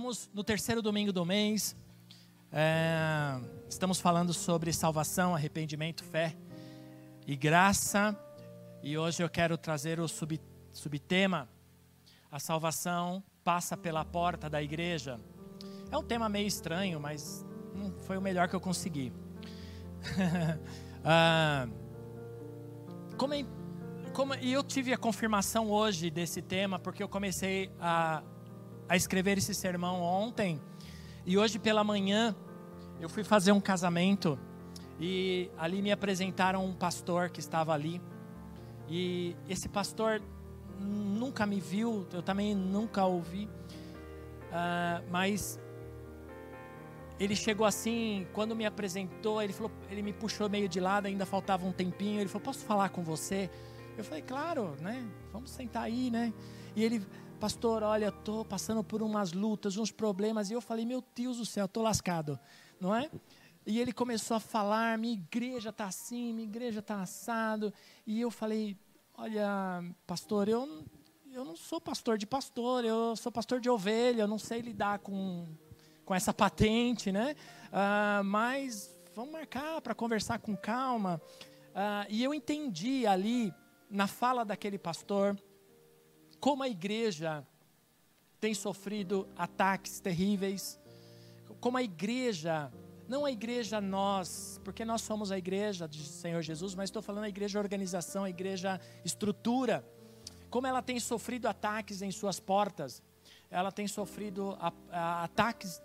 Estamos no terceiro domingo do mês. É, estamos falando sobre salvação, arrependimento, fé e graça. E hoje eu quero trazer o sub, subtema: A salvação passa pela porta da igreja. É um tema meio estranho, mas hum, foi o melhor que eu consegui. ah, como, é, como, e eu tive a confirmação hoje desse tema, porque eu comecei a a escrever esse sermão ontem e hoje pela manhã eu fui fazer um casamento e ali me apresentaram um pastor que estava ali e esse pastor nunca me viu, eu também nunca ouvi, uh, mas ele chegou assim, quando me apresentou, ele falou, ele me puxou meio de lado, ainda faltava um tempinho, ele falou, posso falar com você? Eu falei, claro, né? Vamos sentar aí, né? E ele pastor, olha, estou passando por umas lutas, uns problemas. E eu falei, meu Deus do céu, estou lascado, não é? E ele começou a falar, minha igreja está assim, minha igreja está assado. E eu falei, olha, pastor, eu, eu não sou pastor de pastor, eu sou pastor de ovelha, eu não sei lidar com, com essa patente, né? Ah, mas vamos marcar para conversar com calma. Ah, e eu entendi ali, na fala daquele pastor, como a igreja tem sofrido ataques terríveis, como a igreja, não a igreja nós, porque nós somos a igreja do Senhor Jesus, mas estou falando a igreja organização, a igreja estrutura, como ela tem sofrido ataques em suas portas, ela tem sofrido a, a, ataques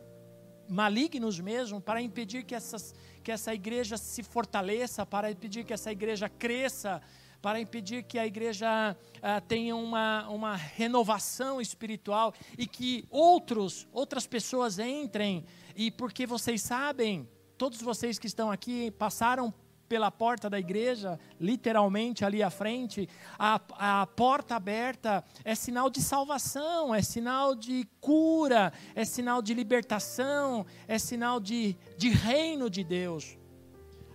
malignos mesmo para impedir que, essas, que essa igreja se fortaleça, para impedir que essa igreja cresça, para impedir que a igreja uh, tenha uma, uma renovação espiritual e que outros, outras pessoas entrem. E porque vocês sabem, todos vocês que estão aqui passaram pela porta da igreja, literalmente ali à frente, a, a porta aberta é sinal de salvação, é sinal de cura, é sinal de libertação, é sinal de, de reino de Deus.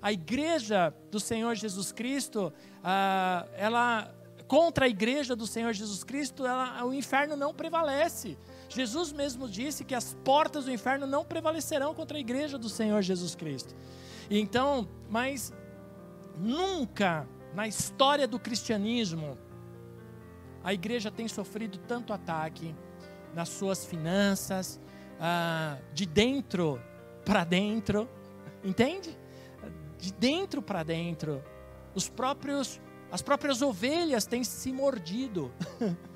A igreja do Senhor Jesus Cristo, ah, ela contra a igreja do Senhor Jesus Cristo, ela, o inferno não prevalece. Jesus mesmo disse que as portas do inferno não prevalecerão contra a igreja do Senhor Jesus Cristo. Então, mas nunca na história do cristianismo a igreja tem sofrido tanto ataque nas suas finanças, ah, de dentro para dentro, entende? De dentro para dentro os próprios, as próprias ovelhas têm se mordido.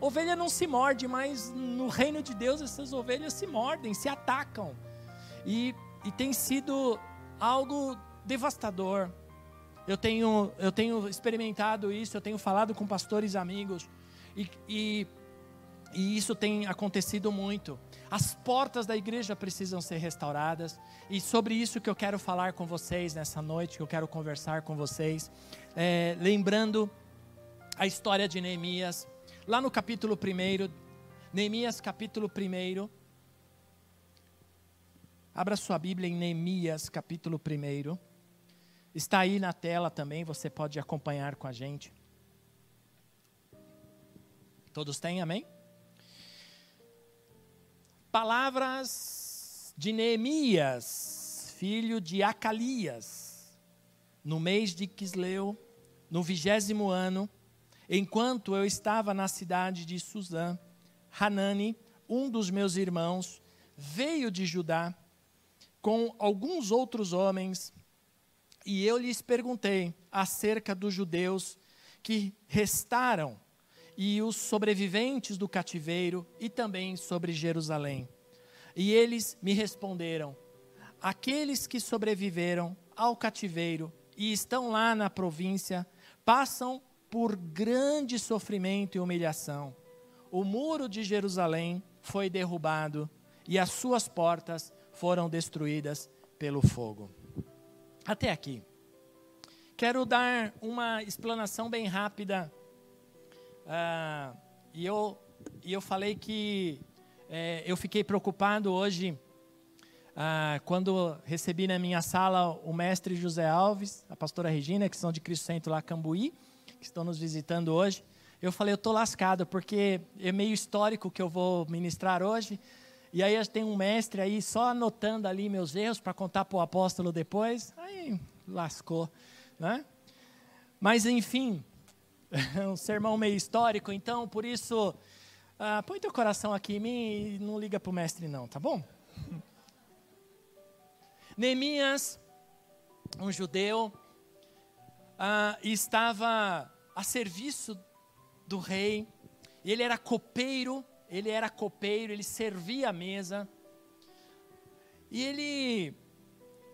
Ovelha não se morde, mas no reino de Deus essas ovelhas se mordem, se atacam. E, e tem sido algo devastador. Eu tenho, eu tenho experimentado isso, eu tenho falado com pastores amigos, e, e, e isso tem acontecido muito. As portas da igreja precisam ser restauradas. E sobre isso que eu quero falar com vocês nessa noite, que eu quero conversar com vocês. É, lembrando a história de Neemias. Lá no capítulo 1, Neemias capítulo 1. Abra sua Bíblia em Neemias capítulo 1. Está aí na tela também, você pode acompanhar com a gente. Todos têm, amém? Palavras de Neemias, filho de Acalias, no mês de Quisleu, no vigésimo ano, enquanto eu estava na cidade de Suzã, Hanani, um dos meus irmãos, veio de Judá com alguns outros homens, e eu lhes perguntei acerca dos judeus que restaram e os sobreviventes do cativeiro e também sobre Jerusalém. E eles me responderam: aqueles que sobreviveram ao cativeiro e estão lá na província passam por grande sofrimento e humilhação. O muro de Jerusalém foi derrubado e as suas portas foram destruídas pelo fogo. Até aqui. Quero dar uma explanação bem rápida. Uh, e, eu, e eu falei que é, eu fiquei preocupado hoje uh, quando recebi na minha sala o mestre José Alves, a pastora Regina, que são de Cristo Centro lá Cambuí, que estão nos visitando hoje. Eu falei, eu estou lascado, porque é meio histórico que eu vou ministrar hoje. E aí tem um mestre aí só anotando ali meus erros para contar para o apóstolo depois. Aí lascou. Né? Mas, enfim, um sermão meio histórico, então, por isso, ah, põe teu coração aqui em mim e não liga para o mestre, não, tá bom? Neemias, um judeu, ah, estava a serviço do rei, ele era copeiro, ele era copeiro, ele servia a mesa, e ele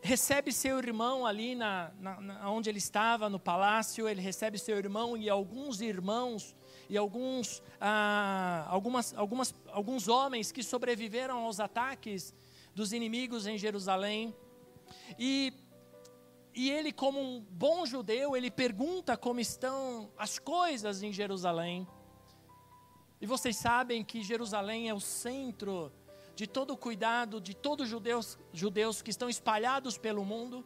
recebe seu irmão ali na, na, na, onde ele estava, no palácio, ele recebe seu irmão e alguns irmãos e alguns, ah, algumas, algumas, alguns homens que sobreviveram aos ataques dos inimigos em Jerusalém. E, e ele, como um bom judeu, ele pergunta como estão as coisas em Jerusalém. E vocês sabem que Jerusalém é o centro de todo o cuidado de todos os judeus, judeus que estão espalhados pelo mundo.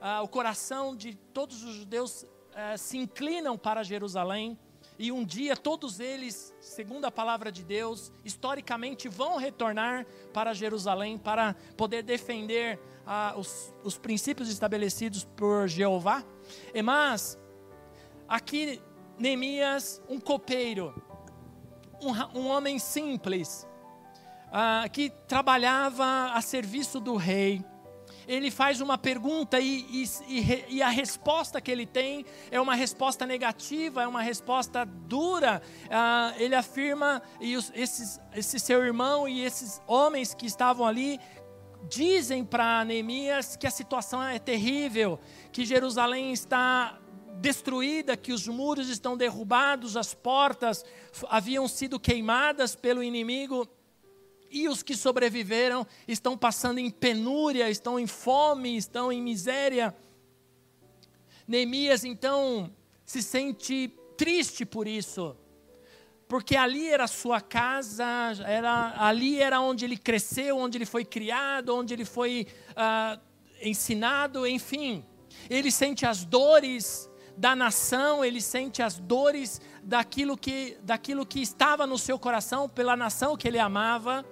Ah, o coração de todos os judeus ah, se inclinam para Jerusalém. E um dia todos eles, segundo a palavra de Deus, historicamente vão retornar para Jerusalém para poder defender ah, os, os princípios estabelecidos por Jeová. E mas, aqui Neemias, um copeiro, um, um homem simples, ah, que trabalhava a serviço do rei, ele faz uma pergunta e, e, e, a resposta que ele tem é uma resposta negativa, é uma resposta dura. Ah, ele afirma, e os, esses, esse seu irmão e esses homens que estavam ali dizem para Neemias que a situação é terrível, que Jerusalém está destruída, que os muros estão derrubados, as portas haviam sido queimadas pelo inimigo e os que sobreviveram estão passando em penúria, estão em fome, estão em miséria. Neemias então se sente triste por isso, porque ali era sua casa, era, ali era onde ele cresceu, onde ele foi criado, onde ele foi uh, ensinado, enfim. Ele sente as dores da nação, ele sente as dores daquilo que, daquilo que estava no seu coração pela nação que ele amava.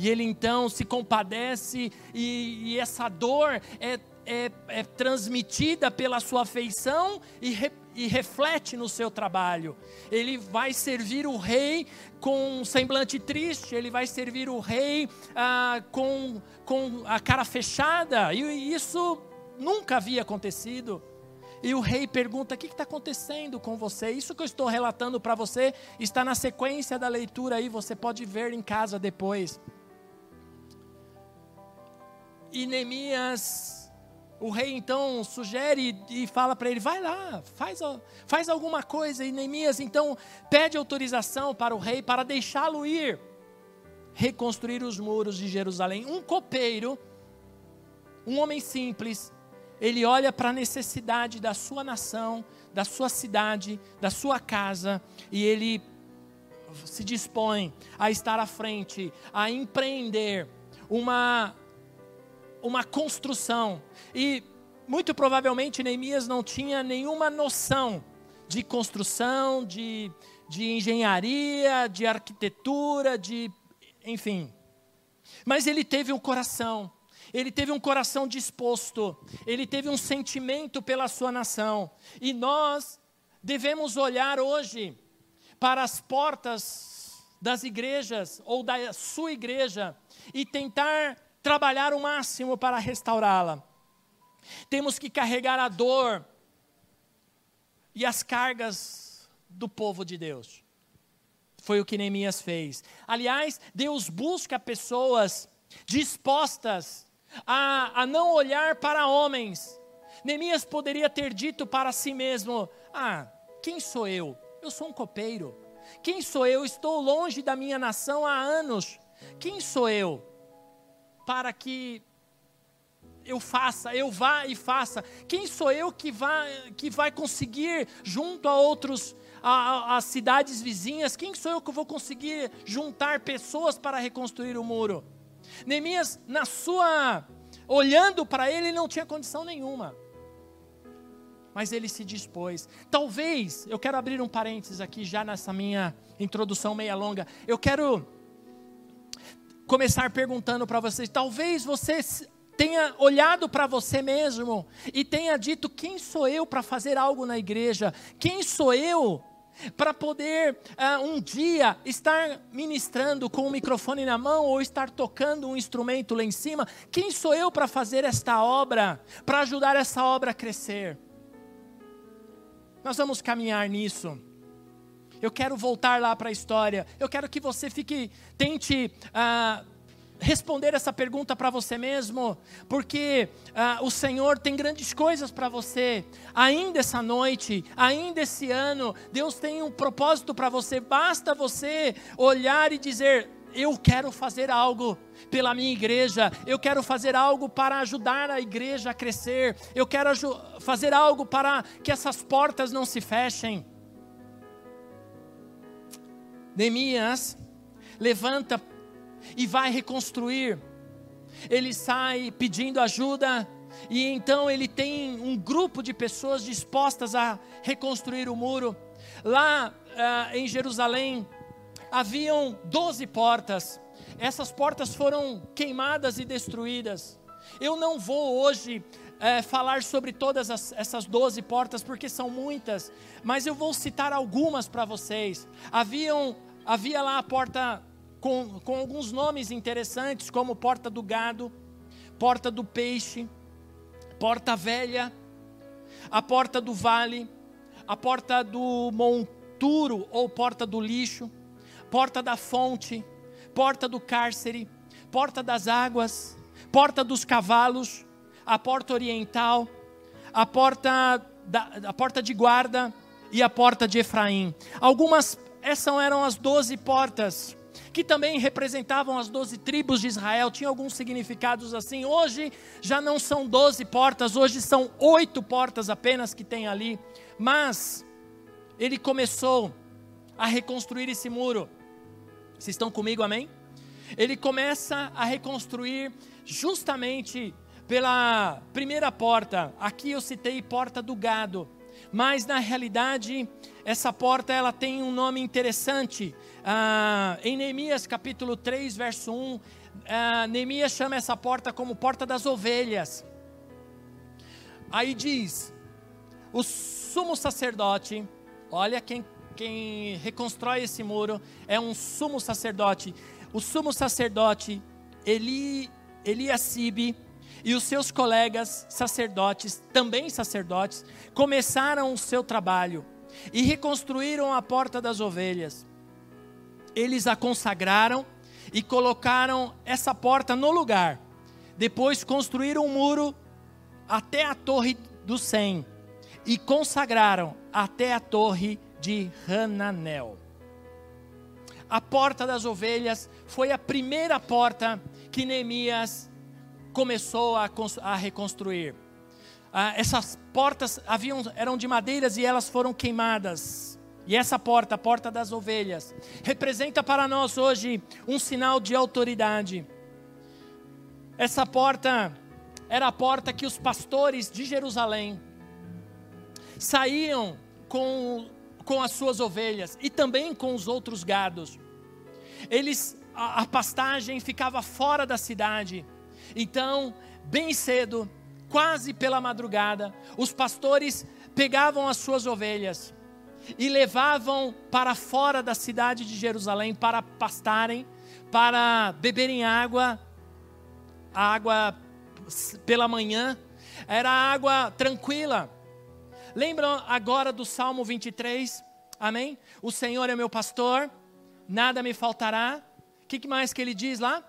E ele então se compadece, e, e essa dor é, é, é, transmitida pela sua afeição e, re, e reflete no seu trabalho. Ele vai servir o rei com um semblante triste, ele vai servir o rei ah, com, com a cara fechada, e isso nunca havia acontecido. E o rei pergunta: O que está acontecendo com você? Isso que eu estou relatando para você está na sequência da leitura aí, você pode ver em casa depois. E Neemias, o rei então sugere e fala para ele: vai lá, faz, faz alguma coisa. E Neemias então pede autorização para o rei para deixá-lo ir reconstruir os muros de Jerusalém. Um copeiro, um homem simples, ele olha para a necessidade da sua nação, da sua cidade, da sua casa, e ele se dispõe a estar à frente, a empreender uma uma construção. E muito provavelmente Neemias não tinha nenhuma noção de construção, de, de engenharia, de arquitetura, de. enfim. Mas ele teve um coração, ele teve um coração disposto, ele teve um sentimento pela sua nação. E nós devemos olhar hoje para as portas das igrejas ou da sua igreja e tentar trabalhar o máximo para restaurá-la. Temos que carregar a dor e as cargas do povo de Deus. Foi o que Neemias fez. Aliás, Deus busca pessoas dispostas a, a não olhar para homens, Neemias poderia ter dito para si mesmo: Ah, quem sou eu? Eu sou um copeiro. Quem sou eu? Estou longe da minha nação há anos. Quem sou eu para que eu faça, eu vá e faça? Quem sou eu que vai, que vai conseguir, junto a outros, as cidades vizinhas, quem sou eu que vou conseguir juntar pessoas para reconstruir o muro? Neemias, na sua, olhando para ele, não tinha condição nenhuma. Mas ele se dispôs. Talvez, eu quero abrir um parênteses aqui já nessa minha introdução meia longa. Eu quero começar perguntando para vocês, talvez você tenha olhado para você mesmo e tenha dito: quem sou eu para fazer algo na igreja? Quem sou eu para poder uh, um dia estar ministrando com o microfone na mão ou estar tocando um instrumento lá em cima? Quem sou eu para fazer esta obra, para ajudar essa obra a crescer? Nós vamos caminhar nisso. Eu quero voltar lá para a história. Eu quero que você fique, tente uh, responder essa pergunta para você mesmo, porque uh, o Senhor tem grandes coisas para você. Ainda essa noite, ainda esse ano, Deus tem um propósito para você. Basta você olhar e dizer: eu quero fazer algo pela minha igreja, eu quero fazer algo para ajudar a igreja a crescer, eu quero fazer algo para que essas portas não se fechem. Neemias levanta e vai reconstruir. Ele sai pedindo ajuda, e então ele tem um grupo de pessoas dispostas a reconstruir o muro. Lá uh, em Jerusalém haviam doze portas, essas portas foram queimadas e destruídas. Eu não vou hoje é, falar sobre todas as, essas doze portas, porque são muitas, mas eu vou citar algumas para vocês. Haviam havia lá a porta com, com alguns nomes interessantes, como Porta do Gado, Porta do Peixe, Porta Velha, a Porta do Vale, a Porta do Monturo ou Porta do Lixo, Porta da Fonte, Porta do Cárcere, Porta das Águas, Porta dos Cavalos, a Porta Oriental, a Porta, da, a porta de Guarda e a Porta de Efraim. Algumas essas eram as doze portas, que também representavam as doze tribos de Israel, tinha alguns significados assim. Hoje já não são doze portas, hoje são oito portas apenas que tem ali. Mas ele começou a reconstruir esse muro. Vocês estão comigo, amém? Ele começa a reconstruir justamente pela primeira porta. Aqui eu citei porta do gado, mas na realidade essa porta ela tem um nome interessante. Ah, em Neemias capítulo 3, verso 1, ah, Neemias chama essa porta como porta das ovelhas. Aí diz: o sumo sacerdote, olha quem, quem reconstrói esse muro, é um sumo sacerdote. O sumo sacerdote Eli, Eliacibe e os seus colegas sacerdotes, também sacerdotes, começaram o seu trabalho e reconstruíram a porta das ovelhas. Eles a consagraram e colocaram essa porta no lugar. Depois construíram um muro até a torre do Sem e consagraram até a torre de Hananel. A porta das ovelhas foi a primeira porta que Neemias começou a, a reconstruir ah, essas portas haviam, eram de madeiras e elas foram queimadas. E essa porta, a porta das ovelhas, representa para nós hoje um sinal de autoridade. Essa porta era a porta que os pastores de Jerusalém saíam com, com as suas ovelhas e também com os outros gados. Eles a, a pastagem ficava fora da cidade. Então, bem cedo, quase pela madrugada, os pastores pegavam as suas ovelhas e levavam para fora da cidade de Jerusalém para pastarem, para beberem água, a água pela manhã, era água tranquila. Lembram agora do Salmo 23? Amém? O Senhor é meu pastor, nada me faltará. O que mais que ele diz lá?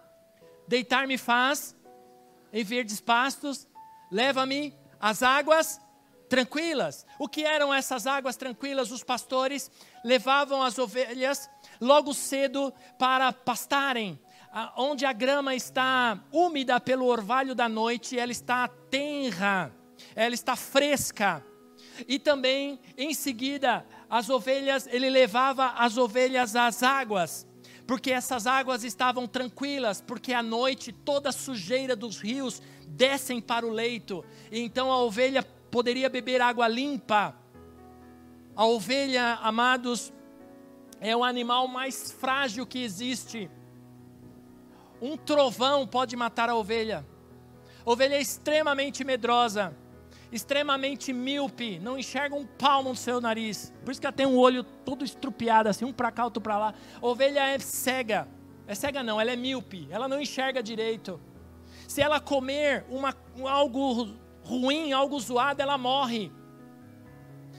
Deitar-me faz em verdes pastos, leva-me as águas tranquilas. O que eram essas águas tranquilas? Os pastores levavam as ovelhas logo cedo para pastarem. Onde a grama está úmida pelo orvalho da noite, ela está tenra, ela está fresca. E também, em seguida, as ovelhas, ele levava as ovelhas às águas, porque essas águas estavam tranquilas, porque à noite toda a sujeira dos rios descem para o leito, e então a ovelha poderia beber água limpa. A ovelha, amados, é o animal mais frágil que existe. Um trovão pode matar a ovelha. A ovelha é extremamente medrosa, extremamente míope, não enxerga um palmo no seu nariz. Por isso que ela tem um olho todo estrupiado, assim, um para cá, outro para lá. Ovelha é cega. É cega não, ela é míope, ela não enxerga direito. Se ela comer uma, algo ruim, algo zoado, ela morre.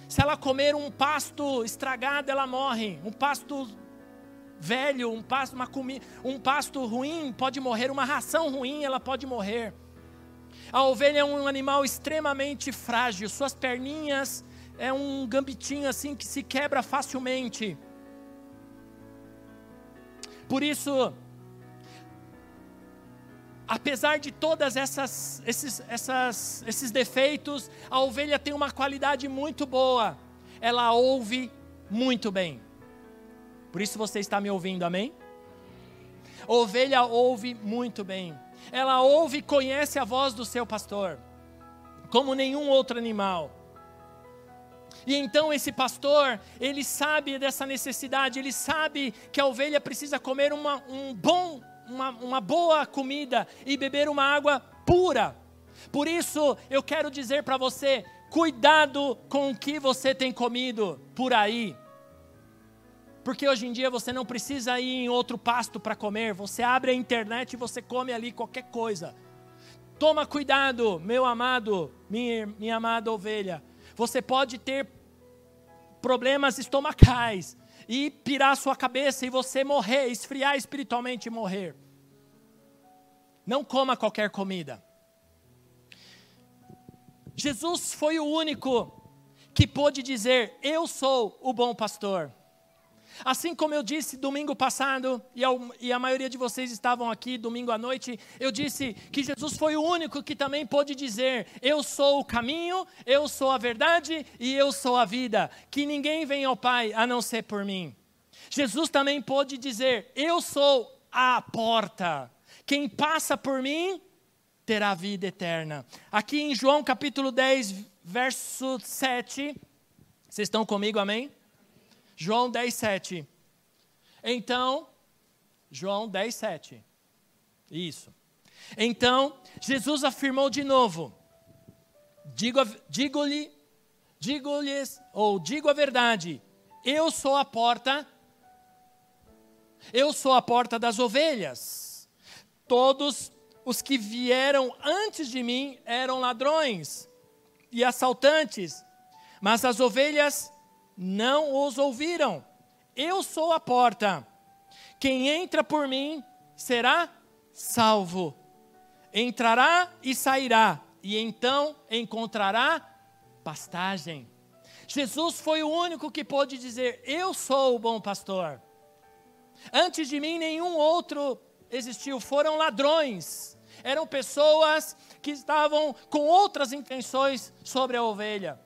Se ela comer um pasto estragado, ela morre. Um pasto velho, um pasto, uma comi, um pasto ruim pode morrer, uma ração ruim, ela pode morrer. A ovelha é um animal extremamente frágil, suas perninhas é um gambitinho assim que se quebra facilmente. Por isso, apesar de todas essas esses, essas, esses defeitos, a ovelha tem uma qualidade muito boa. Ela ouve muito bem. Por isso você está me ouvindo, amém? Ovelha ouve muito bem. Ela ouve e conhece a voz do seu pastor, como nenhum outro animal. E então esse pastor, ele sabe dessa necessidade, ele sabe que a ovelha precisa comer uma, um bom uma, uma boa comida e beber uma água pura. Por isso, eu quero dizer para você: cuidado com o que você tem comido por aí. Porque hoje em dia você não precisa ir em outro pasto para comer, você abre a internet e você come ali qualquer coisa. Toma cuidado, meu amado, minha, minha amada ovelha. Você pode ter problemas estomacais, e pirar sua cabeça e você morrer, esfriar espiritualmente e morrer. Não coma qualquer comida. Jesus foi o único que pôde dizer: Eu sou o bom pastor. Assim como eu disse domingo passado, e a, e a, maioria de vocês estavam aqui domingo à noite, eu disse que Jesus foi o único que também pôde dizer: Eu sou o caminho, eu sou a verdade e eu sou a vida, que ninguém vem ao Pai a não ser por mim. Jesus também pôde dizer: Eu sou a porta, quem passa por mim terá vida eterna. Aqui em João capítulo 10, verso 7, vocês estão comigo, amém? João 10, 7. Então, João 10, 7. Isso. Então, Jesus afirmou de novo: digo-lhe, digo-lhes, ou digo a verdade, eu sou a porta, eu sou a porta das ovelhas. Todos os que vieram antes de mim eram ladrões e assaltantes, mas as ovelhas não os ouviram. Eu sou a porta. Quem entra por mim será salvo. Entrará e sairá, e então encontrará pastagem. Jesus foi o único que pôde dizer: Eu sou o bom pastor. Antes de mim, nenhum outro existiu. Foram ladrões, eram pessoas que estavam com outras intenções sobre a ovelha.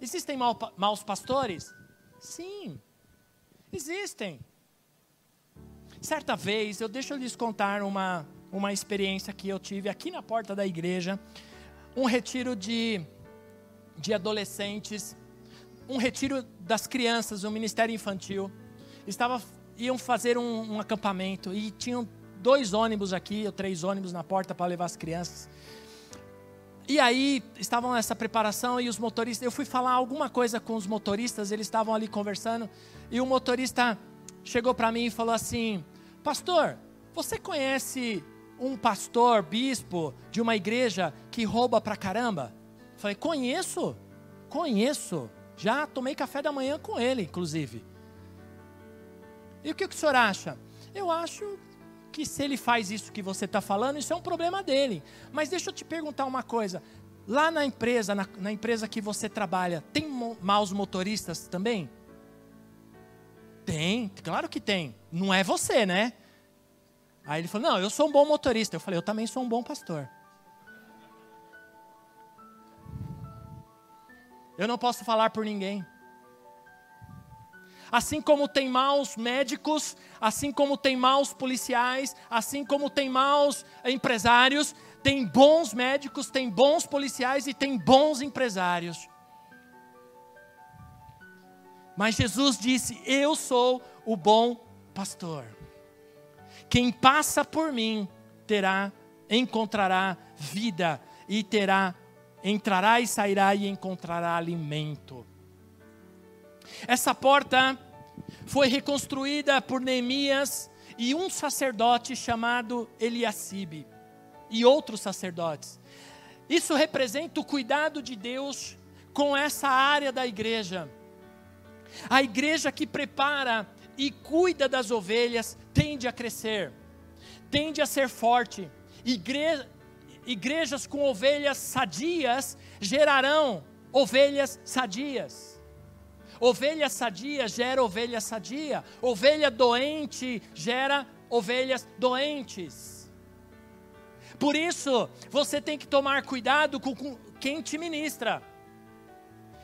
Existem maus pastores? Sim, existem. Certa vez, eu deixo lhes contar uma, uma experiência que eu tive aqui na porta da igreja, um retiro de, de adolescentes, um retiro das crianças, um ministério infantil. Estava, iam fazer um, um acampamento e tinham dois ônibus aqui, ou três ônibus na porta para levar as crianças. E aí estavam nessa preparação e os motoristas, eu fui falar alguma coisa com os motoristas, eles estavam ali conversando, e o motorista chegou para mim e falou assim: "Pastor, você conhece um pastor, bispo de uma igreja que rouba pra caramba?" Eu falei: "Conheço. Conheço. Já tomei café da manhã com ele, inclusive." E o que o senhor acha? Eu acho que se ele faz isso que você está falando, isso é um problema dele. Mas deixa eu te perguntar uma coisa. Lá na empresa, na, na empresa que você trabalha, tem maus motoristas também? Tem, claro que tem. Não é você, né? Aí ele falou: Não, eu sou um bom motorista. Eu falei: Eu também sou um bom pastor. Eu não posso falar por ninguém. Assim como tem maus médicos, assim como tem maus policiais, assim como tem maus empresários, tem bons médicos, tem bons policiais e tem bons empresários. Mas Jesus disse: Eu sou o bom pastor. Quem passa por mim terá, encontrará vida e terá, entrará e sairá e encontrará alimento. Essa porta foi reconstruída por Neemias e um sacerdote chamado Eliacibe e outros sacerdotes. Isso representa o cuidado de Deus com essa área da igreja. A igreja que prepara e cuida das ovelhas tende a crescer, tende a ser forte. Igre... Igrejas com ovelhas sadias gerarão ovelhas sadias. Ovelha sadia gera ovelha sadia. Ovelha doente gera ovelhas doentes. Por isso, você tem que tomar cuidado com quem te ministra,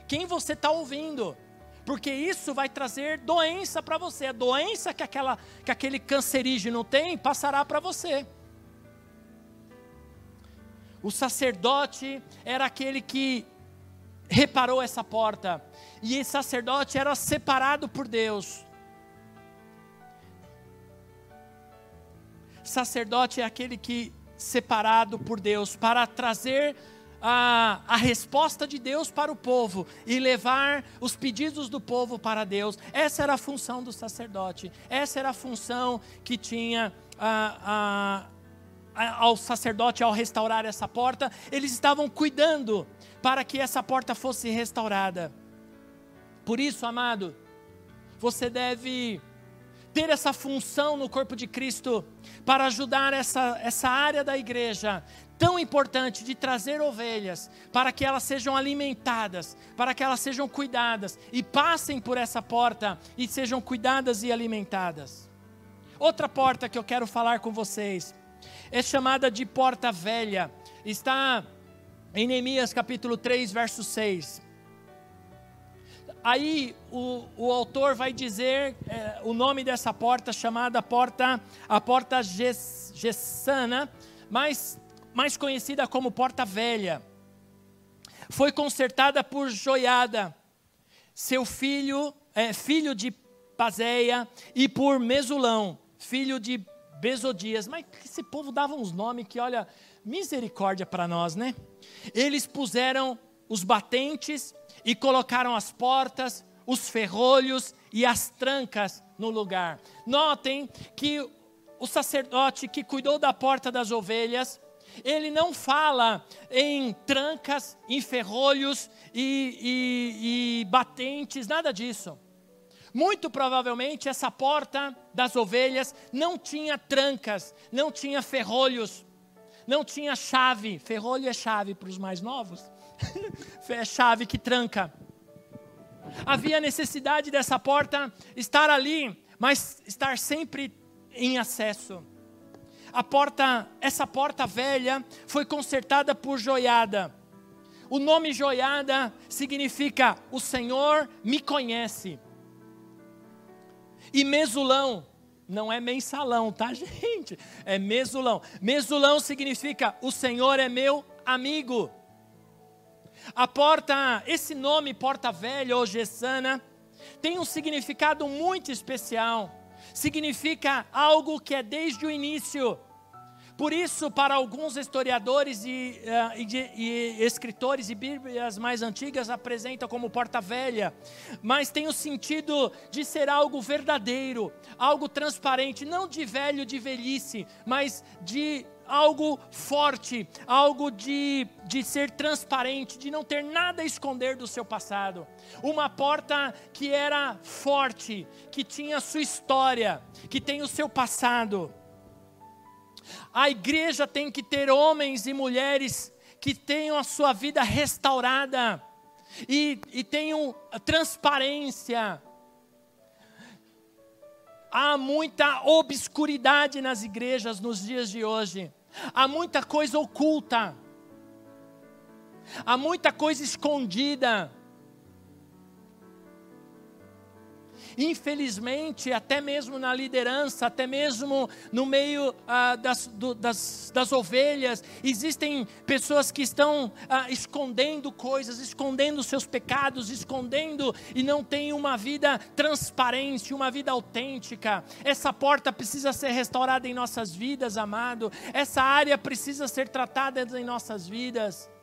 quem você está ouvindo porque isso vai trazer doença para você. A doença que, aquela, que aquele cancerígeno tem passará para você. O sacerdote era aquele que reparou essa porta, e esse sacerdote era separado por Deus. Sacerdote é aquele que separado por Deus para trazer a, a resposta de Deus para o povo e levar os pedidos do povo para Deus. Essa era a função do sacerdote, essa era a função que tinha a, a, ao sacerdote ao restaurar essa porta. Eles estavam cuidando para que essa porta fosse restaurada. Por isso, amado, você deve ter essa função no corpo de Cristo para ajudar essa, essa área da igreja tão importante de trazer ovelhas para que elas sejam alimentadas, para que elas sejam cuidadas e passem por essa porta e sejam cuidadas e alimentadas. Outra porta que eu quero falar com vocês é chamada de porta velha. Está em Neemias capítulo 3, verso 6. Aí o, o autor vai dizer é, o nome dessa porta chamada porta a porta Gessana, mas mais conhecida como Porta Velha. Foi consertada por Joiada, seu filho, é, filho de Pazéia, e por Mesulão, filho de Besodias. Mas esse povo dava uns nomes que, olha, misericórdia para nós, né? Eles puseram os batentes e colocaram as portas, os ferrolhos e as trancas no lugar. Notem que o sacerdote que cuidou da porta das ovelhas ele não fala em trancas, em ferrolhos e, e, e batentes, nada disso. Muito provavelmente essa porta das ovelhas não tinha trancas, não tinha ferrolhos, não tinha chave. Ferrolho é chave para os mais novos. é chave que tranca. Havia necessidade dessa porta estar ali, mas estar sempre em acesso a porta, essa porta velha foi consertada por joiada. O nome joiada significa o Senhor me conhece. E mesulão não é mensalão, tá, gente? É mesulão. Mesulão significa o Senhor é meu amigo. A porta, esse nome porta velha ou gessana, tem um significado muito especial significa algo que é desde o início. Por isso, para alguns historiadores e, uh, e, e, escritores e bíblias mais antigas apresentam como porta velha, mas tem o sentido de ser algo verdadeiro, algo transparente, não de velho, de velhice, mas de algo forte, algo de, de ser transparente, de não ter nada a esconder do seu passado. Uma porta que era forte, que tinha sua história, que tem o seu passado. A igreja tem que ter homens e mulheres que tenham a sua vida restaurada e, e tenham transparência. Há muita obscuridade nas igrejas nos dias de hoje, há muita coisa oculta, há muita coisa escondida. Infelizmente, até mesmo na liderança, até mesmo no meio ah, das, do, das, das, ovelhas, existem pessoas que estão ah, escondendo coisas, escondendo seus pecados, escondendo e não têm uma vida transparente, uma vida autêntica. Essa porta precisa ser restaurada em nossas vidas, amado. Essa área precisa ser tratada em nossas vidas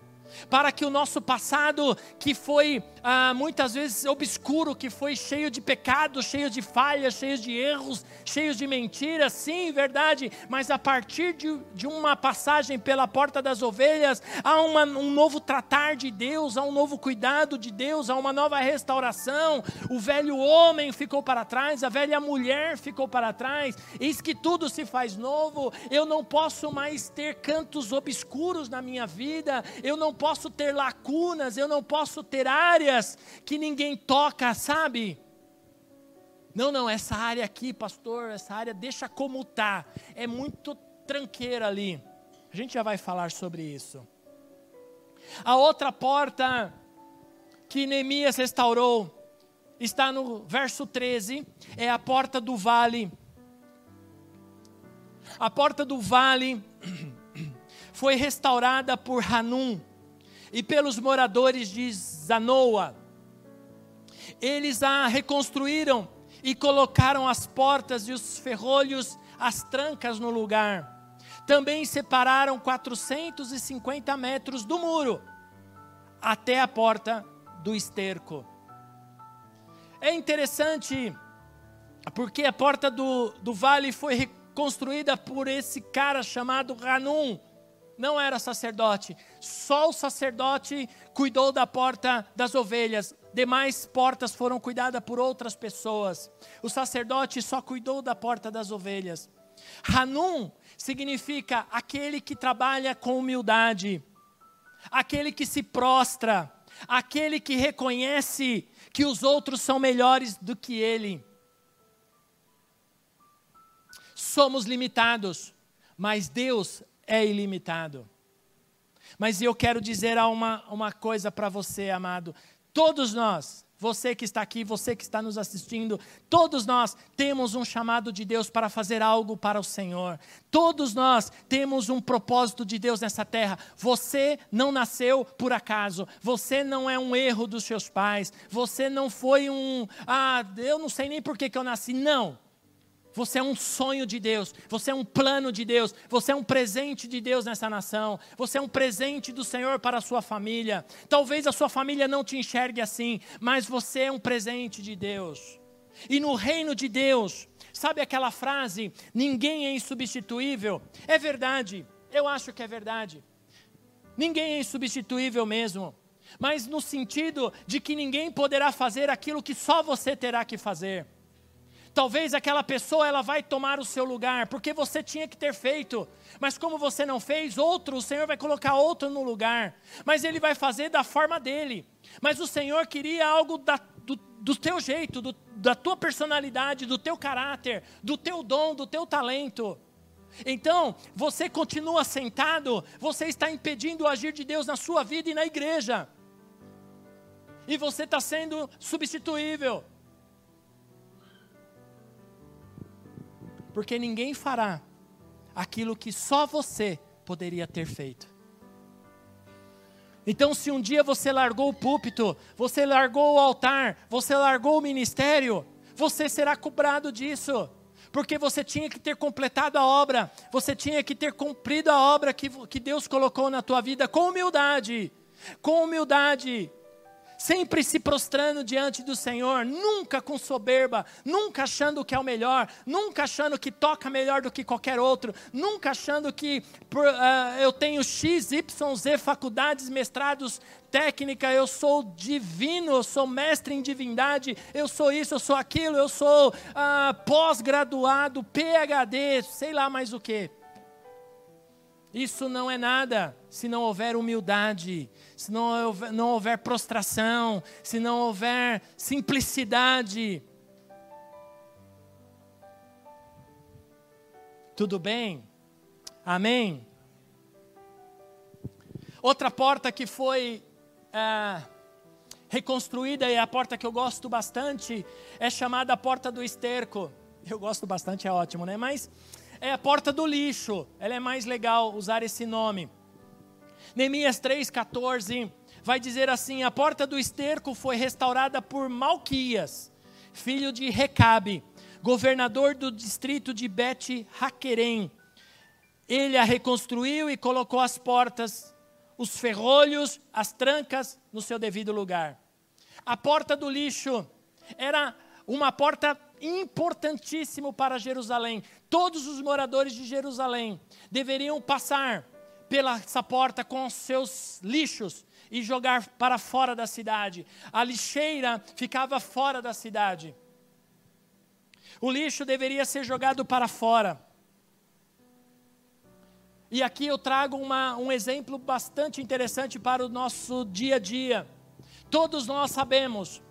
para que o nosso passado, que foi ah, muitas vezes obscuro, que foi cheio de pecados, cheio de falhas, cheio de erros, cheio de mentiras, sim, verdade, mas a partir de, de uma passagem pela porta das ovelhas, há uma, um novo tratar de Deus, há um novo cuidado de Deus, há uma nova restauração. O velho homem ficou para trás, a velha mulher ficou para trás, eis que tudo se faz novo. Eu não posso mais ter cantos obscuros na minha vida, eu não posso ter lacunas, eu não posso ter áreas que ninguém toca, sabe? Não, não, essa área aqui, pastor, essa área deixa como tá. É muito tranqueira ali. A gente já vai falar sobre isso. A outra porta que Neemias restaurou está no verso 13, é a porta do vale. A porta do vale foi restaurada por Hanum e pelos moradores de Zanoa. Eles a reconstruíram e colocaram as portas e os ferrolhos, as trancas no lugar. Também separaram 450 metros do muro até a porta do esterco. É interessante porque a porta do, do vale foi reconstruída por esse cara chamado Hanum não era sacerdote. Só o sacerdote cuidou da porta das ovelhas. Demais portas foram cuidadas por outras pessoas. O sacerdote só cuidou da porta das ovelhas. Hanum significa aquele que trabalha com humildade, aquele que se prostra, aquele que reconhece que os outros são melhores do que ele. Somos limitados, mas Deus é ilimitado. Mas eu quero dizer uma, uma coisa para você, amado. Todos nós, você que está aqui, você que está nos assistindo, todos nós temos um chamado de Deus para fazer algo para o Senhor. Todos nós temos um propósito de Deus nessa terra. Você não nasceu por acaso. Você não é um erro dos seus pais. Você não foi um, ah, eu não sei nem por que, que eu nasci. Não. Você é um sonho de Deus, você é um plano de Deus, você é um presente de Deus nessa nação, você é um presente do Senhor para a sua família. Talvez a sua família não te enxergue assim, mas você é um presente de Deus. E no reino de Deus, sabe aquela frase, ninguém é insubstituível? É verdade, eu acho que é verdade. Ninguém é insubstituível mesmo, mas no sentido de que ninguém poderá fazer aquilo que só você terá que fazer. Talvez aquela pessoa ela vai tomar o seu lugar, porque você tinha que ter feito. Mas como você não fez, outro, o Senhor vai colocar outro no lugar. Mas ele vai fazer da forma dele. Mas o Senhor queria algo da, do, do teu jeito, do, da tua personalidade, do teu caráter, do teu dom, do teu talento. Então, você continua sentado, você está impedindo o agir de Deus na sua vida e na igreja. E você está sendo substituível. Porque ninguém fará aquilo que só você poderia ter feito. Então, se um dia você largou o púlpito, você largou o altar, você largou o ministério, você será cobrado disso, porque você tinha que ter completado a obra, você tinha que ter cumprido a obra que, que Deus colocou na tua vida com humildade, com humildade sempre se prostrando diante do Senhor, nunca com soberba, nunca achando que é o melhor, nunca achando que toca melhor do que qualquer outro, nunca achando que por, uh, eu tenho X, Y, Z faculdades, mestrados, técnica, eu sou divino, eu sou mestre em divindade, eu sou isso, eu sou aquilo, eu sou uh, pós-graduado, PhD, sei lá mais o que. Isso não é nada se não houver humildade, se não houver, não houver prostração, se não houver simplicidade. Tudo bem? Amém? Outra porta que foi ah, reconstruída e é a porta que eu gosto bastante é chamada a porta do esterco. Eu gosto bastante, é ótimo, né? Mas é a porta do lixo. Ela é mais legal usar esse nome. Neemias 3,14 vai dizer assim: A porta do esterco foi restaurada por Malquias, filho de Recabe, governador do distrito de Bet Haquerem. Ele a reconstruiu e colocou as portas, os ferrolhos, as trancas no seu devido lugar. A porta do lixo era uma porta importantíssima para Jerusalém. Todos os moradores de Jerusalém deveriam passar pela essa porta com os seus lixos e jogar para fora da cidade. A lixeira ficava fora da cidade. O lixo deveria ser jogado para fora. E aqui eu trago uma, um exemplo bastante interessante para o nosso dia a dia. Todos nós sabemos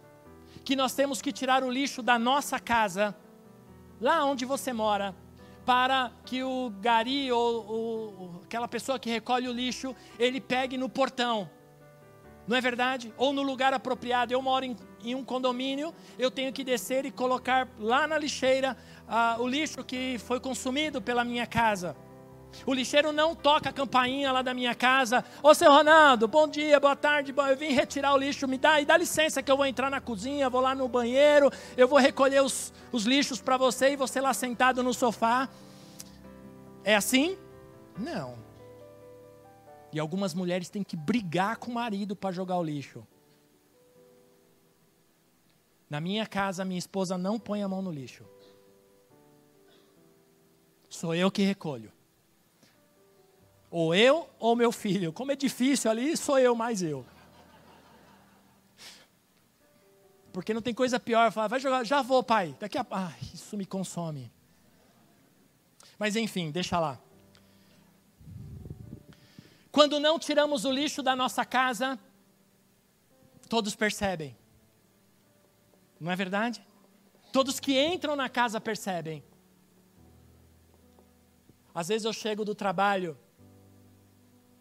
que nós temos que tirar o lixo da nossa casa, lá onde você mora, para que o gari ou, ou aquela pessoa que recolhe o lixo, ele pegue no portão. Não é verdade? Ou no lugar apropriado. Eu moro em, em um condomínio, eu tenho que descer e colocar lá na lixeira ah, o lixo que foi consumido pela minha casa. O lixeiro não toca a campainha lá da minha casa. Ô, seu Ronaldo, bom dia, boa tarde. Eu vim retirar o lixo, me dá, e dá licença que eu vou entrar na cozinha, vou lá no banheiro, eu vou recolher os, os lixos para você e você lá sentado no sofá. É assim? Não. E algumas mulheres têm que brigar com o marido para jogar o lixo. Na minha casa, minha esposa não põe a mão no lixo. Sou eu que recolho. Ou eu ou meu filho. Como é difícil ali, sou eu mais eu. Porque não tem coisa pior. Falar, vai jogar, já vou, pai. Daqui a. Ah, isso me consome. Mas enfim, deixa lá. Quando não tiramos o lixo da nossa casa, todos percebem. Não é verdade? Todos que entram na casa percebem. Às vezes eu chego do trabalho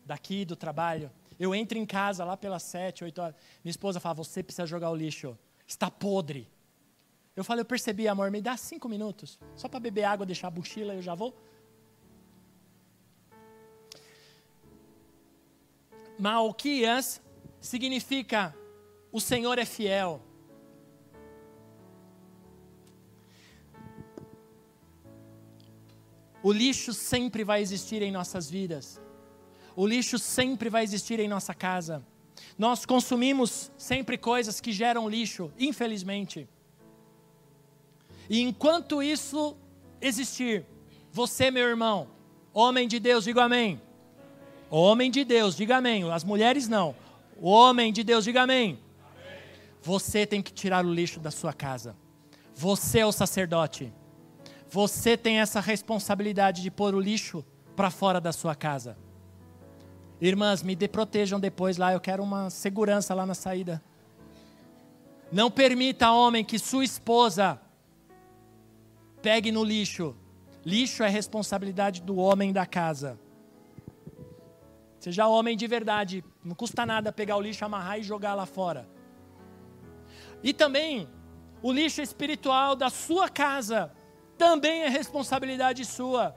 daqui do trabalho. Eu entro em casa lá pelas sete, oito horas. Minha esposa fala: Você precisa jogar o lixo. Está podre. Eu falo: Eu percebi, amor, me dá cinco minutos. Só para beber água, deixar a mochila, eu já vou. Malquias significa o Senhor é fiel. O lixo sempre vai existir em nossas vidas. O lixo sempre vai existir em nossa casa. Nós consumimos sempre coisas que geram lixo, infelizmente. E enquanto isso existir, você, meu irmão, homem de Deus, diga amém. Homem de Deus, diga amém. As mulheres não. O homem de Deus, diga amém. amém. Você tem que tirar o lixo da sua casa. Você é o sacerdote. Você tem essa responsabilidade de pôr o lixo para fora da sua casa. Irmãs, me protejam depois lá, eu quero uma segurança lá na saída. Não permita, homem, que sua esposa pegue no lixo. Lixo é responsabilidade do homem da casa. Seja homem de verdade, não custa nada pegar o lixo, amarrar e jogar lá fora. E também, o lixo espiritual da sua casa também é responsabilidade sua.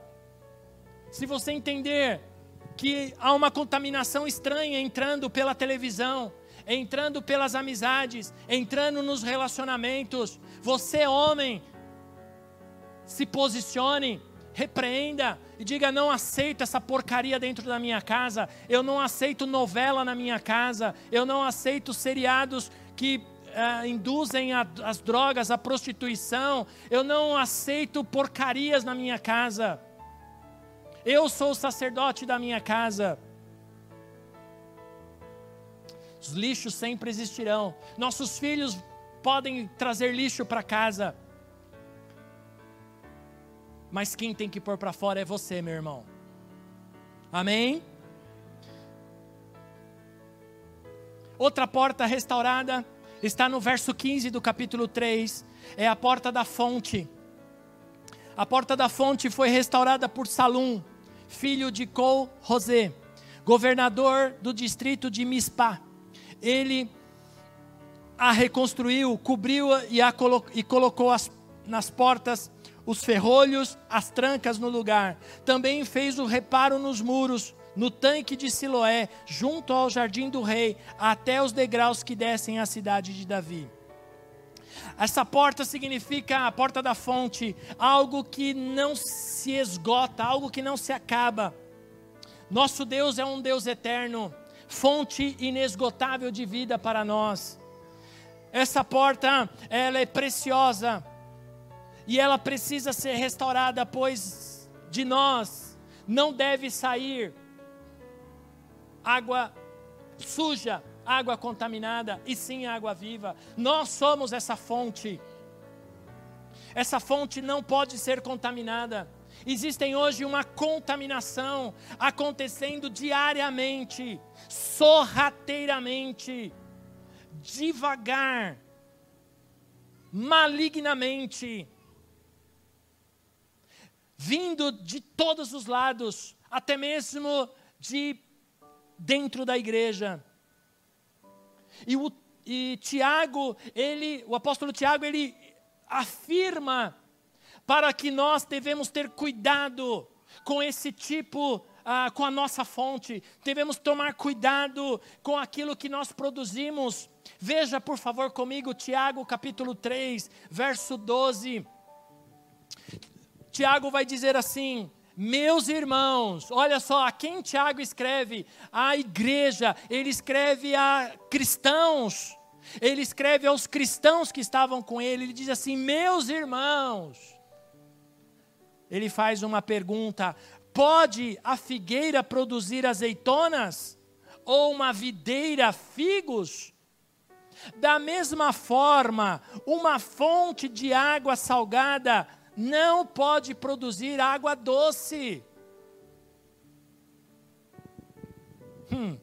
Se você entender que há uma contaminação estranha entrando pela televisão, entrando pelas amizades, entrando nos relacionamentos. Você, homem, se posicione, repreenda e diga: não aceito essa porcaria dentro da minha casa, eu não aceito novela na minha casa, eu não aceito seriados que uh, induzem a, as drogas, a prostituição, eu não aceito porcarias na minha casa. Eu sou o sacerdote da minha casa. Os lixos sempre existirão. Nossos filhos podem trazer lixo para casa. Mas quem tem que pôr para fora é você, meu irmão. Amém? Outra porta restaurada está no verso 15 do capítulo 3, é a porta da fonte. A porta da fonte foi restaurada por Salum, filho de Col Rosé, governador do distrito de Mispá. Ele a reconstruiu, cobriu-a e, a colo e colocou as, nas portas os ferrolhos, as trancas no lugar. Também fez o reparo nos muros, no tanque de Siloé, junto ao jardim do rei, até os degraus que descem à cidade de Davi. Essa porta significa a porta da fonte, algo que não se esgota, algo que não se acaba. Nosso Deus é um Deus eterno, fonte inesgotável de vida para nós. Essa porta, ela é preciosa e ela precisa ser restaurada, pois de nós não deve sair água suja, água contaminada, e sim água viva. Nós somos essa fonte. Essa fonte não pode ser contaminada. Existem hoje uma contaminação acontecendo diariamente, sorrateiramente, devagar, malignamente, vindo de todos os lados, até mesmo de dentro da igreja. E, o, e Tiago, ele, o apóstolo Tiago, ele afirma para que nós devemos ter cuidado com esse tipo, ah, com a nossa fonte, devemos tomar cuidado com aquilo que nós produzimos. Veja, por favor, comigo, Tiago capítulo 3, verso 12. Tiago vai dizer assim: meus irmãos, olha só, a quem Tiago escreve? A igreja, ele escreve a cristãos, ele escreve aos cristãos que estavam com ele, ele diz assim: Meus irmãos, ele faz uma pergunta: pode a figueira produzir azeitonas? Ou uma videira figos? Da mesma forma, uma fonte de água salgada não pode produzir água doce. Hum.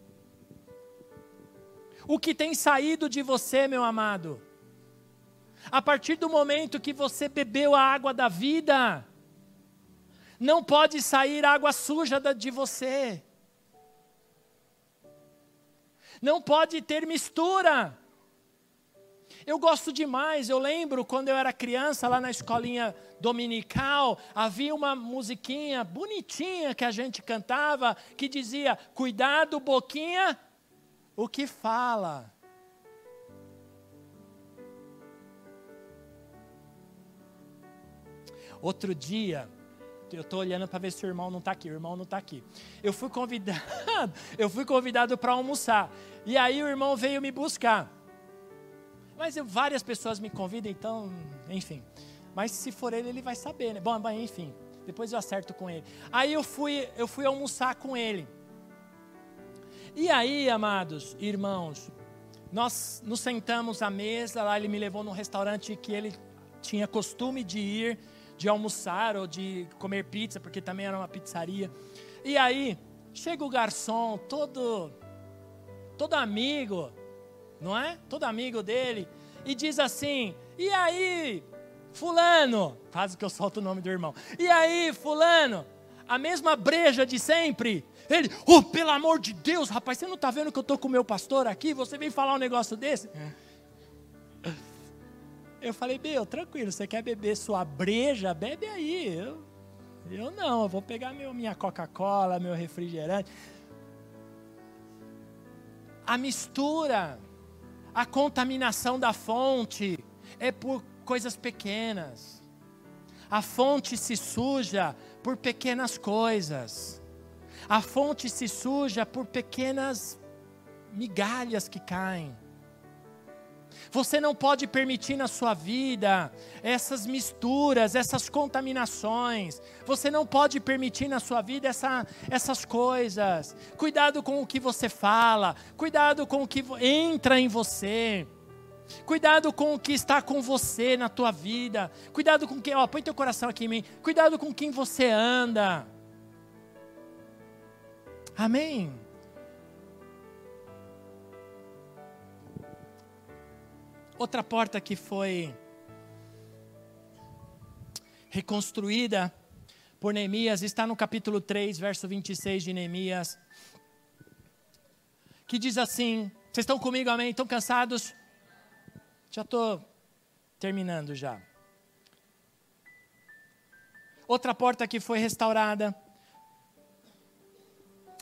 O que tem saído de você, meu amado? A partir do momento que você bebeu a água da vida, não pode sair água suja de você. Não pode ter mistura. Eu gosto demais, eu lembro quando eu era criança, lá na escolinha dominical, havia uma musiquinha bonitinha que a gente cantava, que dizia: Cuidado, boquinha, o que fala. Outro dia, eu estou olhando para ver se o irmão não está aqui. O irmão não está aqui. Eu fui convidado, eu fui convidado para almoçar. E aí o irmão veio me buscar. Mas eu, várias pessoas me convidam, então, enfim. Mas se for ele, ele vai saber, né? Bom, enfim. Depois eu acerto com ele. Aí eu fui, eu fui almoçar com ele. E aí, amados irmãos, nós nos sentamos à mesa, lá ele me levou num restaurante que ele tinha costume de ir, de almoçar ou de comer pizza, porque também era uma pizzaria. E aí, chega o garçom, todo todo amigo, não é? Todo amigo dele, e diz assim: E aí, Fulano, quase que eu solto o nome do irmão. E aí, Fulano, a mesma breja de sempre. Ele, oh, pelo amor de Deus, rapaz, você não está vendo que eu estou com o meu pastor aqui? Você vem falar um negócio desse? É. Eu falei, meu, tranquilo, você quer beber sua breja? Bebe aí. Eu, eu não, eu vou pegar meu, minha Coca-Cola, meu refrigerante. A mistura a contaminação da fonte é por coisas pequenas. A fonte se suja por pequenas coisas. A fonte se suja por pequenas migalhas que caem. Você não pode permitir na sua vida essas misturas, essas contaminações. Você não pode permitir na sua vida essa, essas coisas. Cuidado com o que você fala, cuidado com o que entra em você. Cuidado com o que está com você na tua vida. Cuidado com quem, ó, põe teu coração aqui em mim. Cuidado com quem você anda. Amém. Outra porta que foi reconstruída por Neemias está no capítulo 3, verso 26 de Neemias, que diz assim: Vocês estão comigo, amém? Estão cansados? Já estou terminando já. Outra porta que foi restaurada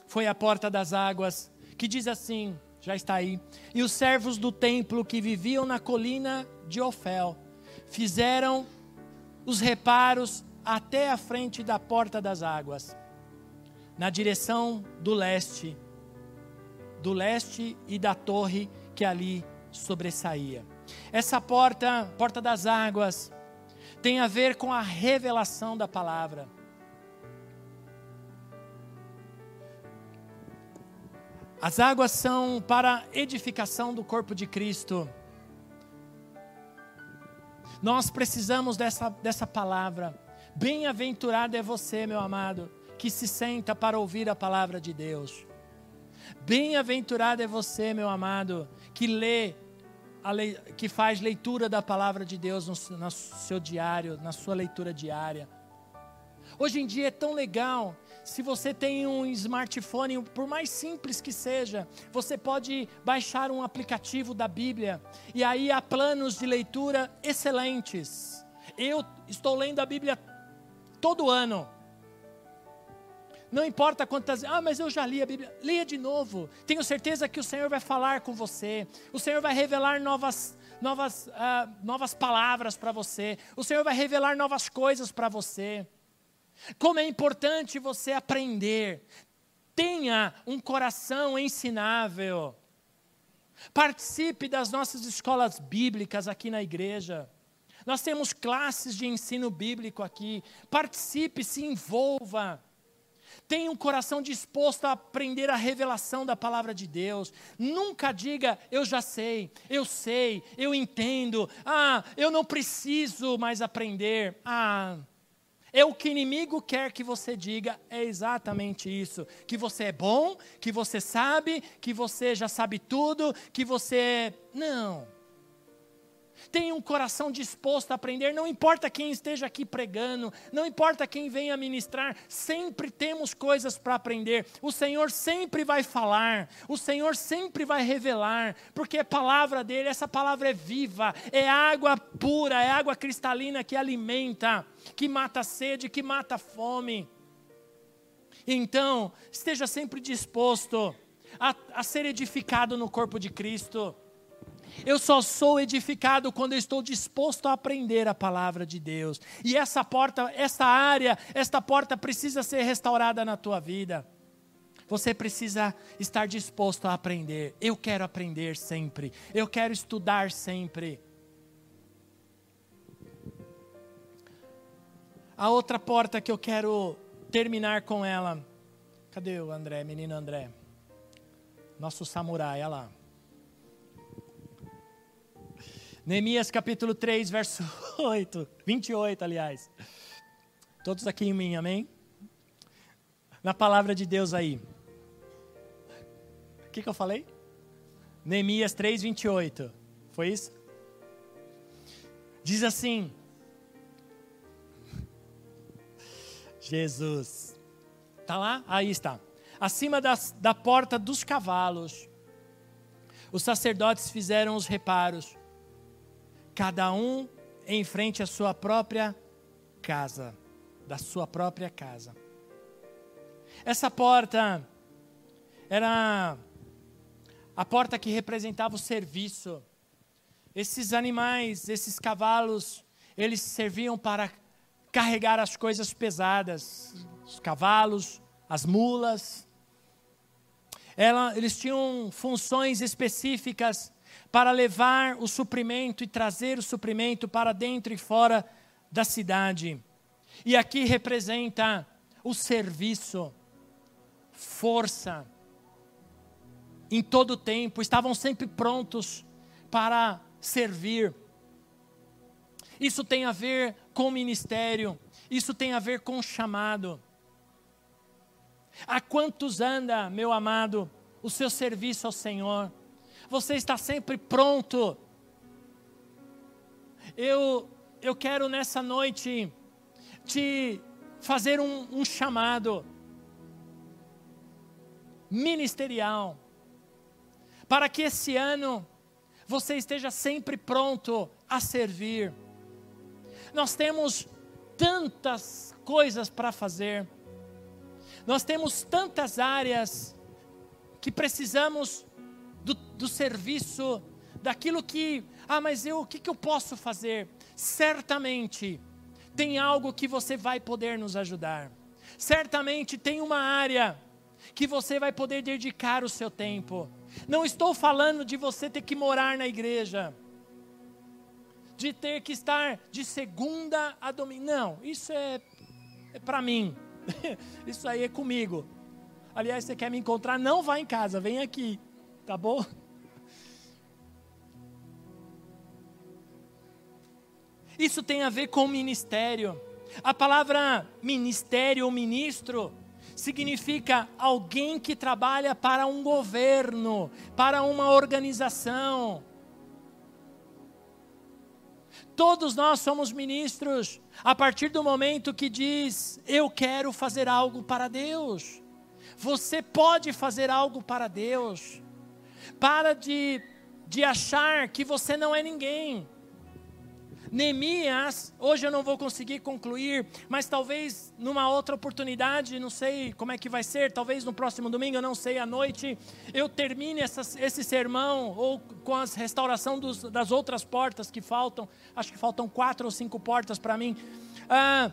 foi a porta das águas, que diz assim: já está aí. E os servos do templo que viviam na colina de Ofel fizeram os reparos até a frente da porta das águas, na direção do leste, do leste e da torre que ali sobressaía. Essa porta, porta das águas, tem a ver com a revelação da palavra. As águas são para edificação do corpo de Cristo. Nós precisamos dessa, dessa palavra. Bem-aventurado é você, meu amado, que se senta para ouvir a palavra de Deus. Bem-aventurado é você, meu amado, que lê, que faz leitura da palavra de Deus no, no seu diário, na sua leitura diária. Hoje em dia é tão legal se você tem um smartphone, por mais simples que seja, você pode baixar um aplicativo da Bíblia e aí há planos de leitura excelentes. Eu estou lendo a Bíblia todo ano. Não importa quantas, ah, mas eu já li a Bíblia. Leia de novo. Tenho certeza que o Senhor vai falar com você. O Senhor vai revelar novas, novas, uh, novas palavras para você. O Senhor vai revelar novas coisas para você. Como é importante você aprender. Tenha um coração ensinável. Participe das nossas escolas bíblicas aqui na igreja. Nós temos classes de ensino bíblico aqui. Participe, se envolva. Tenha um coração disposto a aprender a revelação da palavra de Deus. Nunca diga, eu já sei, eu sei, eu entendo. Ah, eu não preciso mais aprender. Ah, é o que o inimigo quer que você diga, é exatamente isso. Que você é bom, que você sabe, que você já sabe tudo, que você. É- não. Tenha um coração disposto a aprender, não importa quem esteja aqui pregando, não importa quem venha ministrar, sempre temos coisas para aprender. O Senhor sempre vai falar, o Senhor sempre vai revelar, porque a palavra dele, essa palavra é viva, é água pura, é água cristalina que alimenta, que mata a sede, que mata a fome. Então, esteja sempre disposto a, a ser edificado no corpo de Cristo. Eu só sou edificado quando eu estou disposto a aprender a palavra de Deus. E essa porta, essa área, esta porta precisa ser restaurada na tua vida. Você precisa estar disposto a aprender. Eu quero aprender sempre. Eu quero estudar sempre. A outra porta que eu quero terminar com ela. Cadê o André, menino André? Nosso samurai, olha lá. Neemias capítulo 3, verso 8, 28, aliás. Todos aqui em mim, amém? Na palavra de Deus aí. O que, que eu falei? Neemias 3, 28. Foi isso? Diz assim: Jesus. Está lá? Aí está. Acima das, da porta dos cavalos, os sacerdotes fizeram os reparos cada um em frente à sua própria casa, da sua própria casa. Essa porta era a porta que representava o serviço. Esses animais, esses cavalos, eles serviam para carregar as coisas pesadas, os cavalos, as mulas. Ela, eles tinham funções específicas para levar o suprimento e trazer o suprimento para dentro e fora da cidade. E aqui representa o serviço, força. Em todo o tempo, estavam sempre prontos para servir. Isso tem a ver com ministério, isso tem a ver com chamado. Há quantos anda, meu amado, o seu serviço ao Senhor? Você está sempre pronto. Eu, eu quero nessa noite te fazer um, um chamado ministerial, para que esse ano você esteja sempre pronto a servir. Nós temos tantas coisas para fazer, nós temos tantas áreas que precisamos do, do serviço, daquilo que, ah, mas eu, o que, que eu posso fazer? Certamente tem algo que você vai poder nos ajudar. Certamente tem uma área que você vai poder dedicar o seu tempo. Não estou falando de você ter que morar na igreja, de ter que estar de segunda a domingo. Não, isso é, é para mim. isso aí é comigo. Aliás, você quer me encontrar? Não vá em casa, vem aqui, tá bom? Isso tem a ver com ministério. A palavra ministério ou ministro significa alguém que trabalha para um governo, para uma organização. Todos nós somos ministros a partir do momento que diz: Eu quero fazer algo para Deus. Você pode fazer algo para Deus. Para de, de achar que você não é ninguém. Neemias, hoje eu não vou conseguir concluir, mas talvez numa outra oportunidade, não sei como é que vai ser, talvez no próximo domingo, eu não sei, à noite, eu termine essa, esse sermão, ou com a restauração dos, das outras portas que faltam, acho que faltam quatro ou cinco portas para mim. Ah,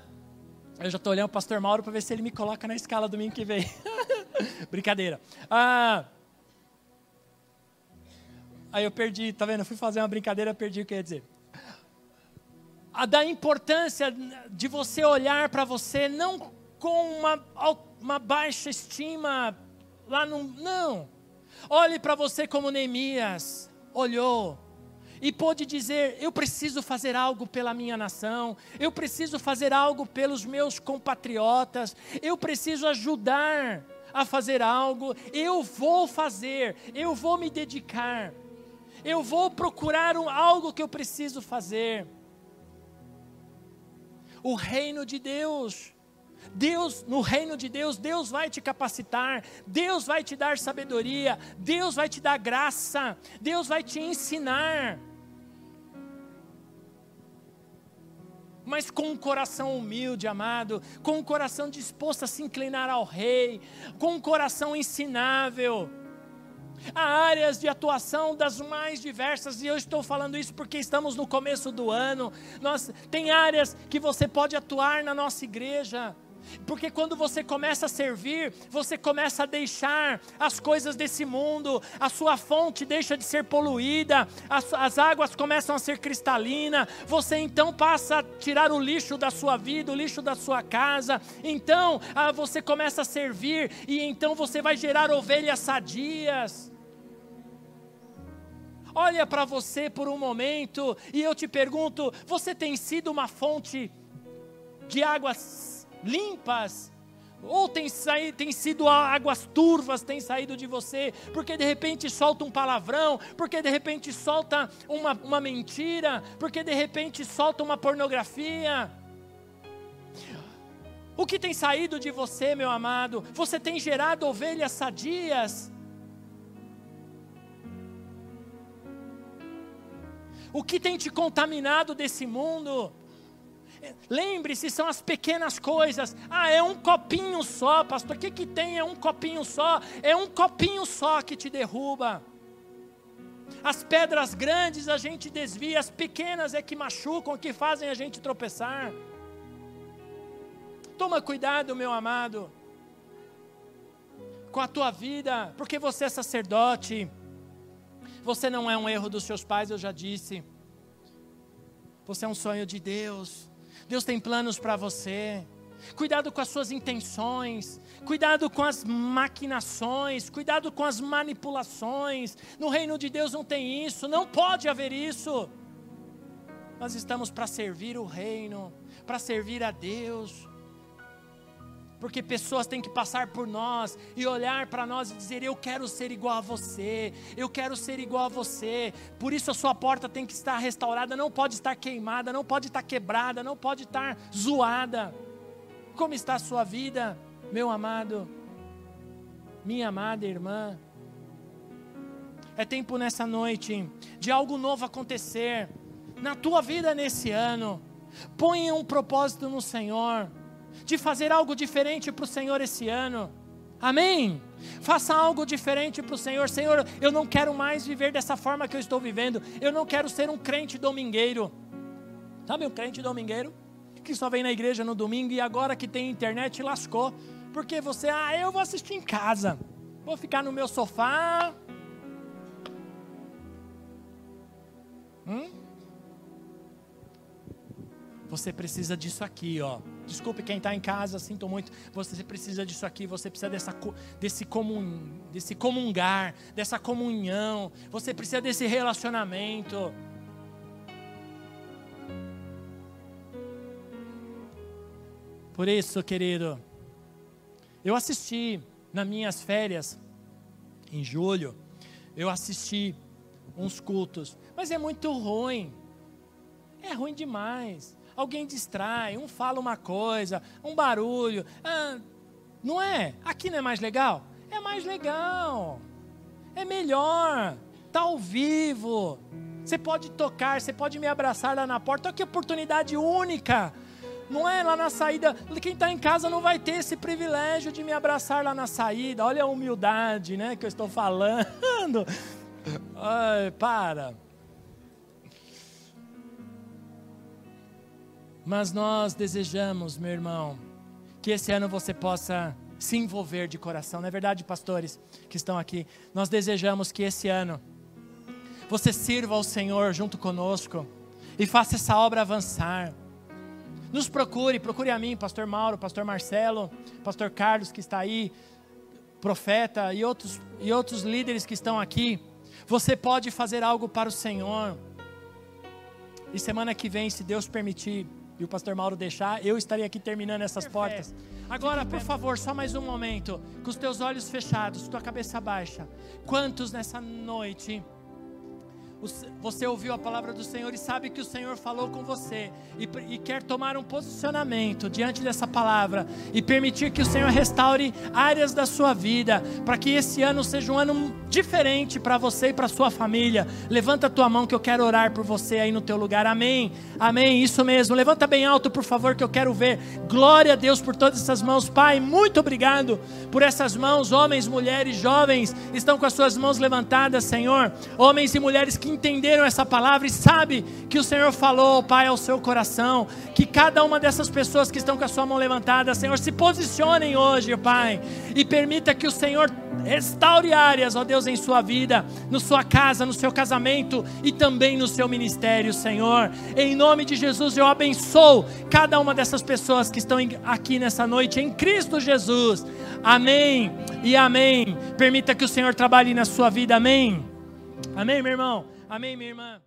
eu já estou olhando o pastor Mauro para ver se ele me coloca na escala domingo que vem. Brincadeira. Ah, aí eu perdi, tá vendo? Eu fui fazer uma brincadeira, perdi o que eu ia dizer a da importância de você olhar para você não com uma, uma baixa estima lá no. Não. Olhe para você como Neemias olhou e pôde dizer: Eu preciso fazer algo pela minha nação, eu preciso fazer algo pelos meus compatriotas, eu preciso ajudar a fazer algo, eu vou fazer, eu vou me dedicar, eu vou procurar um, algo que eu preciso fazer o reino de Deus. Deus, no reino de Deus, Deus vai te capacitar, Deus vai te dar sabedoria, Deus vai te dar graça, Deus vai te ensinar. Mas com um coração humilde, amado, com um coração disposto a se inclinar ao Rei, com um coração ensinável Há áreas de atuação das mais diversas, e eu estou falando isso porque estamos no começo do ano. Nós, tem áreas que você pode atuar na nossa igreja. Porque quando você começa a servir, você começa a deixar as coisas desse mundo, a sua fonte deixa de ser poluída, as, as águas começam a ser cristalinas, você então passa a tirar o lixo da sua vida, o lixo da sua casa, então ah, você começa a servir e então você vai gerar ovelhas sadias. Olha para você por um momento e eu te pergunto: você tem sido uma fonte de águas limpas? Ou tem, saído, tem sido águas turvas, tem saído de você, porque de repente solta um palavrão, porque de repente solta uma, uma mentira, porque de repente solta uma pornografia. O que tem saído de você, meu amado? Você tem gerado ovelhas sadias? o que tem te contaminado desse mundo. Lembre-se, são as pequenas coisas. Ah, é um copinho só, pastor. O que, que tem? É um copinho só. É um copinho só que te derruba. As pedras grandes a gente desvia, as pequenas é que machucam, que fazem a gente tropeçar. Toma cuidado, meu amado, com a tua vida, porque você é sacerdote. Você não é um erro dos seus pais, eu já disse. Você é um sonho de Deus. Deus tem planos para você. Cuidado com as suas intenções, cuidado com as maquinações, cuidado com as manipulações. No reino de Deus não tem isso, não pode haver isso. Nós estamos para servir o reino, para servir a Deus. Porque pessoas têm que passar por nós e olhar para nós e dizer: Eu quero ser igual a você, eu quero ser igual a você. Por isso a sua porta tem que estar restaurada, não pode estar queimada, não pode estar quebrada, não pode estar zoada. Como está a sua vida, meu amado, minha amada irmã? É tempo nessa noite de algo novo acontecer na tua vida nesse ano. Ponha um propósito no Senhor de fazer algo diferente para o Senhor esse ano. Amém? Faça algo diferente para o Senhor. Senhor, eu não quero mais viver dessa forma que eu estou vivendo. Eu não quero ser um crente domingueiro. Sabe um crente domingueiro? Que só vem na igreja no domingo e agora que tem internet lascou. Porque você, ah, eu vou assistir em casa. Vou ficar no meu sofá. Hum? Você precisa disso aqui, ó. Desculpe quem está em casa, sinto muito. Você precisa disso aqui, você precisa dessa, desse, comun, desse comungar, dessa comunhão. Você precisa desse relacionamento. Por isso, querido, eu assisti nas minhas férias, em julho, eu assisti uns cultos, mas é muito ruim. É ruim demais alguém distrai, um fala uma coisa, um barulho. Ah, não é? Aqui não é mais legal? É mais legal. É melhor. Está ao vivo. Você pode tocar, você pode me abraçar lá na porta. Olha que oportunidade única. Não é lá na saída. Quem está em casa não vai ter esse privilégio de me abraçar lá na saída. Olha a humildade, né, que eu estou falando. Ai, para. Mas nós desejamos, meu irmão, que esse ano você possa se envolver de coração. Não é verdade, pastores que estão aqui? Nós desejamos que esse ano você sirva ao Senhor junto conosco e faça essa obra avançar. Nos procure, procure a mim, pastor Mauro, pastor Marcelo, pastor Carlos que está aí, profeta e outros, e outros líderes que estão aqui. Você pode fazer algo para o Senhor. E semana que vem, se Deus permitir, e o pastor Mauro deixar, eu estaria aqui terminando essas portas. Agora, por favor, só mais um momento, com os teus olhos fechados, tua cabeça baixa. Quantos nessa noite você ouviu a palavra do Senhor e sabe que o Senhor falou com você e, e, quer tomar um posicionamento diante dessa palavra e permitir que o Senhor restaure áreas da sua vida, para que esse ano seja um ano diferente para você e para sua família. Levanta a tua mão que eu quero orar por você aí no teu lugar. Amém. Amém. Isso mesmo. Levanta bem alto, por favor, que eu quero ver. Glória a Deus por todas essas mãos. Pai, muito obrigado por essas mãos, homens, mulheres, jovens, estão com as suas mãos levantadas, Senhor. Homens e mulheres que entenderam essa palavra e sabe que o Senhor falou, Pai, ao seu coração, que cada uma dessas pessoas que estão com a sua mão levantada, Senhor, se posicionem hoje, Pai, e permita que o Senhor restaure áreas, ó Deus, em sua vida, na sua casa, no seu casamento e também no seu ministério, Senhor. Em nome de Jesus, eu abençoo cada uma dessas pessoas que estão aqui nessa noite, em Cristo Jesus. Amém e amém. Permita que o Senhor trabalhe na sua vida, amém. Amém, meu irmão. Amém, minha irmã?